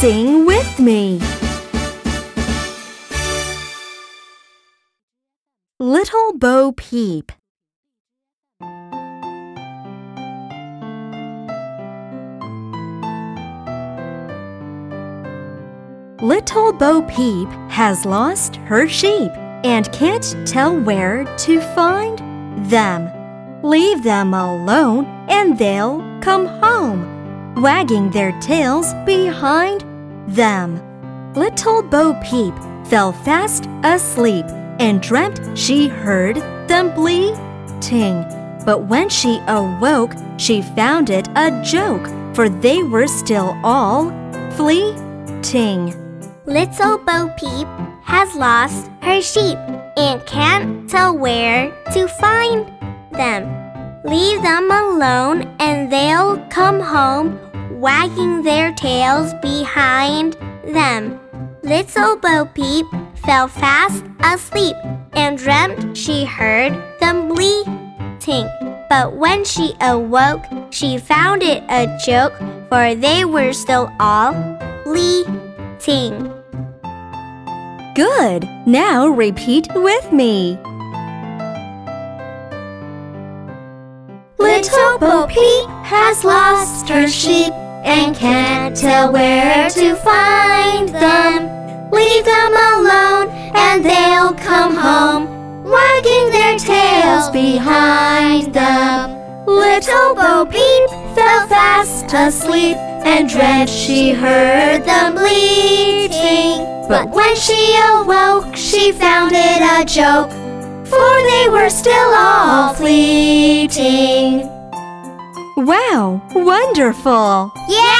Sing with me. Little Bo Peep. Little Bo Peep has lost her sheep and can't tell where to find them. Leave them alone and they'll come home, wagging their tails behind them. Little Bo Peep fell fast asleep and dreamt she heard them bleating. But when she awoke, she found it a joke, for they were still all fleeting. Little Bo Peep has lost her sheep and can't tell where to find them. Leave them alone and they'll come home, wagging their tails behind them. Little Bo Peep fell fast asleep and dreamt she heard them bleating. But when she awoke, she found it a joke, for they were still all bleating. Good. Now repeat with me. Little Bo Peep has lost her sheep and can't tell where to find them. Leave them alone and they'll come home, wagging their tails behind them. Little Bo Peep fell fast asleep and dreamt she heard them bleating. But when she awoke, she found it a joke, for they were still all fleeting. Wow, wonderful! Yeah!